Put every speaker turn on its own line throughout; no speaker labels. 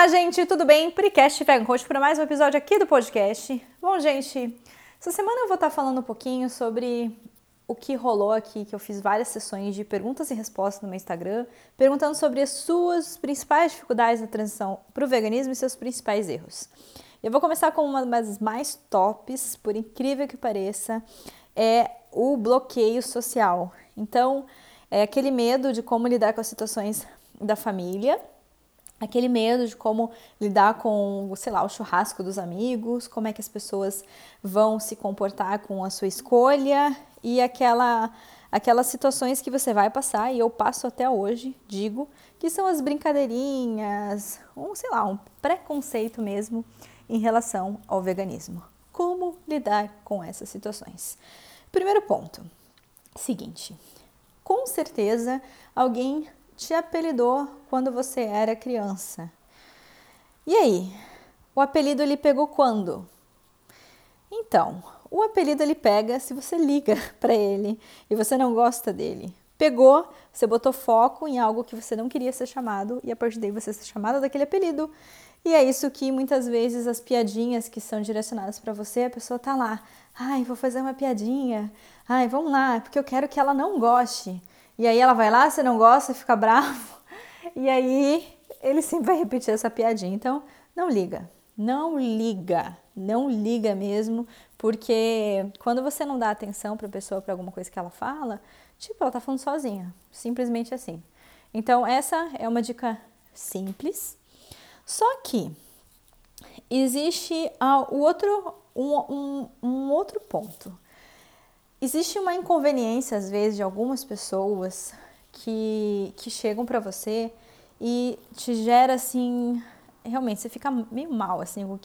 Olá, gente, tudo bem? Precast Vegan para mais um episódio aqui do podcast. Bom, gente, essa semana eu vou estar falando um pouquinho sobre o que rolou aqui, que eu fiz várias sessões de perguntas e respostas no meu Instagram, perguntando sobre as suas principais dificuldades na transição para o veganismo e seus principais erros. Eu vou começar com uma das mais tops, por incrível que pareça, é o bloqueio social. Então, é aquele medo de como lidar com as situações da família, aquele medo de como lidar com, sei lá, o churrasco dos amigos, como é que as pessoas vão se comportar com a sua escolha e aquela aquelas situações que você vai passar e eu passo até hoje, digo, que são as brincadeirinhas, um, sei lá, um preconceito mesmo em relação ao veganismo. Como lidar com essas situações? Primeiro ponto, seguinte, com certeza alguém te apelidou quando você era criança. E aí? O apelido ele pegou quando? Então, o apelido ele pega se você liga para ele e você não gosta dele. Pegou, você botou foco em algo que você não queria ser chamado e a partir daí você ser chamada daquele apelido. E é isso que muitas vezes as piadinhas que são direcionadas para você, a pessoa tá lá, ai, vou fazer uma piadinha. Ai, vamos lá, porque eu quero que ela não goste. E aí ela vai lá, você não gosta, fica bravo. E aí ele sempre vai repetir essa piadinha. Então, não liga. Não liga. Não liga mesmo, porque quando você não dá atenção para a pessoa para alguma coisa que ela fala, tipo, ela tá falando sozinha, simplesmente assim. Então, essa é uma dica simples. Só que existe o outro, um, um, um outro ponto. Existe uma inconveniência, às vezes, de algumas pessoas que, que chegam para você e te gera assim. Realmente, você fica meio mal, assim.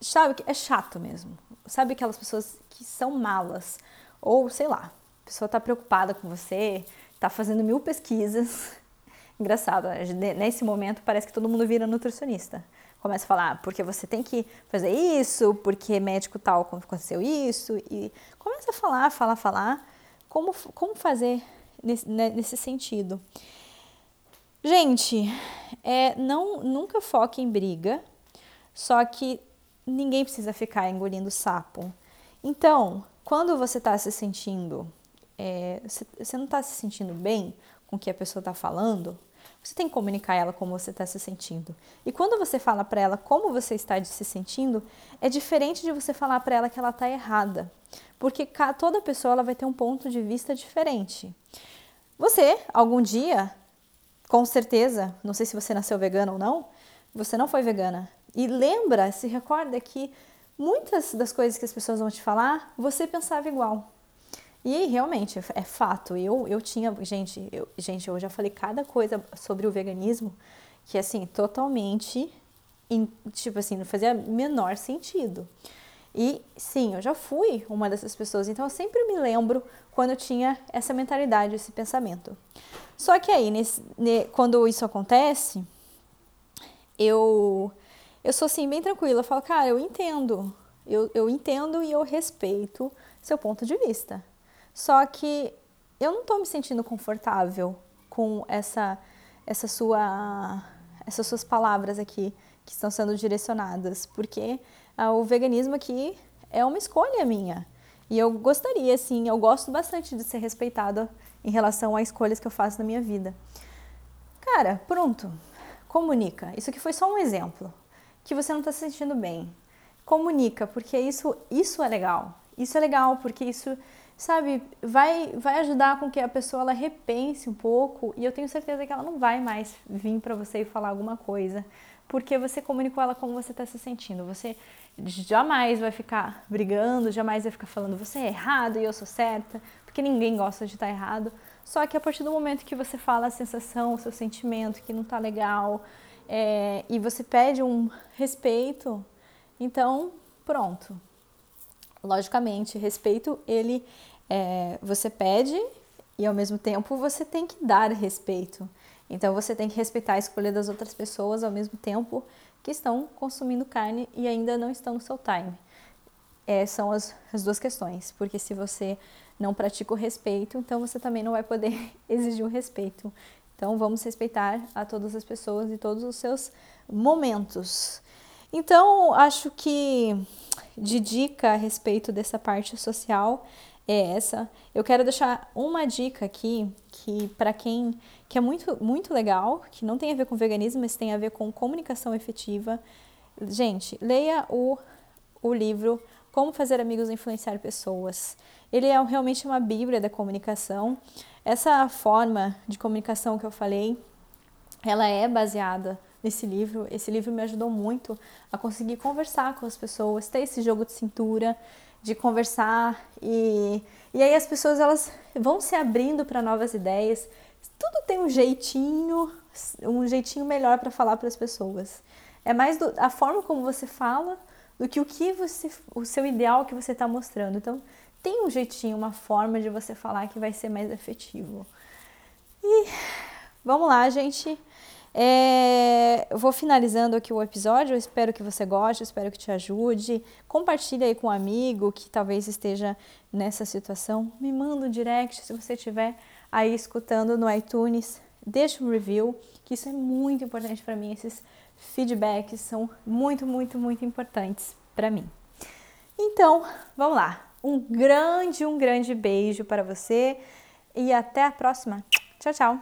Sabe que é chato mesmo. Sabe aquelas pessoas que são malas? Ou sei lá, a pessoa tá preocupada com você, tá fazendo mil pesquisas. Engraçado, né? nesse momento parece que todo mundo vira nutricionista começa a falar, porque você tem que fazer isso, porque médico tal aconteceu isso, e começa a falar, falar, falar, como, como fazer nesse, né, nesse sentido. Gente, é, não, nunca foque em briga, só que ninguém precisa ficar engolindo sapo. Então, quando você está se sentindo, é, você não está se sentindo bem com o que a pessoa está falando, você tem que comunicar a ela como você está se sentindo. E quando você fala para ela como você está se sentindo, é diferente de você falar para ela que ela está errada. Porque toda pessoa ela vai ter um ponto de vista diferente. Você, algum dia, com certeza, não sei se você nasceu vegana ou não, você não foi vegana. E lembra, se recorda que muitas das coisas que as pessoas vão te falar, você pensava igual. E realmente, é fato. Eu, eu tinha, gente, eu, gente, eu já falei cada coisa sobre o veganismo que, assim, totalmente, in, tipo assim, não fazia menor sentido. E sim, eu já fui uma dessas pessoas, então eu sempre me lembro quando eu tinha essa mentalidade, esse pensamento. Só que aí, nesse, ne, quando isso acontece, eu, eu sou assim, bem tranquila. Eu falo, cara, eu entendo. Eu, eu entendo e eu respeito seu ponto de vista. Só que eu não estou me sentindo confortável com essa, essa sua, essas suas palavras aqui que estão sendo direcionadas, porque ah, o veganismo aqui é uma escolha minha. E eu gostaria, sim, eu gosto bastante de ser respeitada em relação a escolhas que eu faço na minha vida. Cara, pronto. Comunica. Isso aqui foi só um exemplo. Que você não está se sentindo bem. Comunica, porque isso, isso é legal. Isso é legal porque isso sabe, vai, vai ajudar com que a pessoa ela repense um pouco e eu tenho certeza que ela não vai mais vir para você e falar alguma coisa, porque você comunicou ela como você está se sentindo. Você jamais vai ficar brigando, jamais vai ficar falando você é errado e eu sou certa, porque ninguém gosta de estar tá errado. Só que a partir do momento que você fala a sensação, o seu sentimento que não está legal é, e você pede um respeito, então pronto, logicamente, respeito ele é, você pede e ao mesmo tempo você tem que dar respeito. Então você tem que respeitar a escolha das outras pessoas ao mesmo tempo que estão consumindo carne e ainda não estão no seu time. É, são as, as duas questões, porque se você não pratica o respeito, então você também não vai poder exigir o respeito Então vamos respeitar a todas as pessoas e todos os seus momentos. Então, acho que de dica a respeito dessa parte social é essa. Eu quero deixar uma dica aqui que para quem que é muito muito legal, que não tem a ver com veganismo, mas tem a ver com comunicação efetiva. Gente, leia o o livro Como fazer amigos influenciar pessoas. Ele é realmente uma bíblia da comunicação. Essa forma de comunicação que eu falei, ela é baseada nesse livro. Esse livro me ajudou muito a conseguir conversar com as pessoas, ter esse jogo de cintura, de conversar e, e aí as pessoas elas vão se abrindo para novas ideias. Tudo tem um jeitinho, um jeitinho melhor para falar para as pessoas. É mais do, a forma como você fala do que o que você, o seu ideal que você está mostrando. Então, tem um jeitinho, uma forma de você falar que vai ser mais efetivo. E vamos lá, gente. É, vou finalizando aqui o episódio. Eu espero que você goste, espero que te ajude. Compartilhe aí com um amigo que talvez esteja nessa situação. Me manda um direct se você estiver aí escutando no iTunes. Deixa um review, que isso é muito importante para mim. Esses feedbacks são muito, muito, muito importantes para mim. Então, vamos lá. Um grande, um grande beijo para você e até a próxima. Tchau, tchau.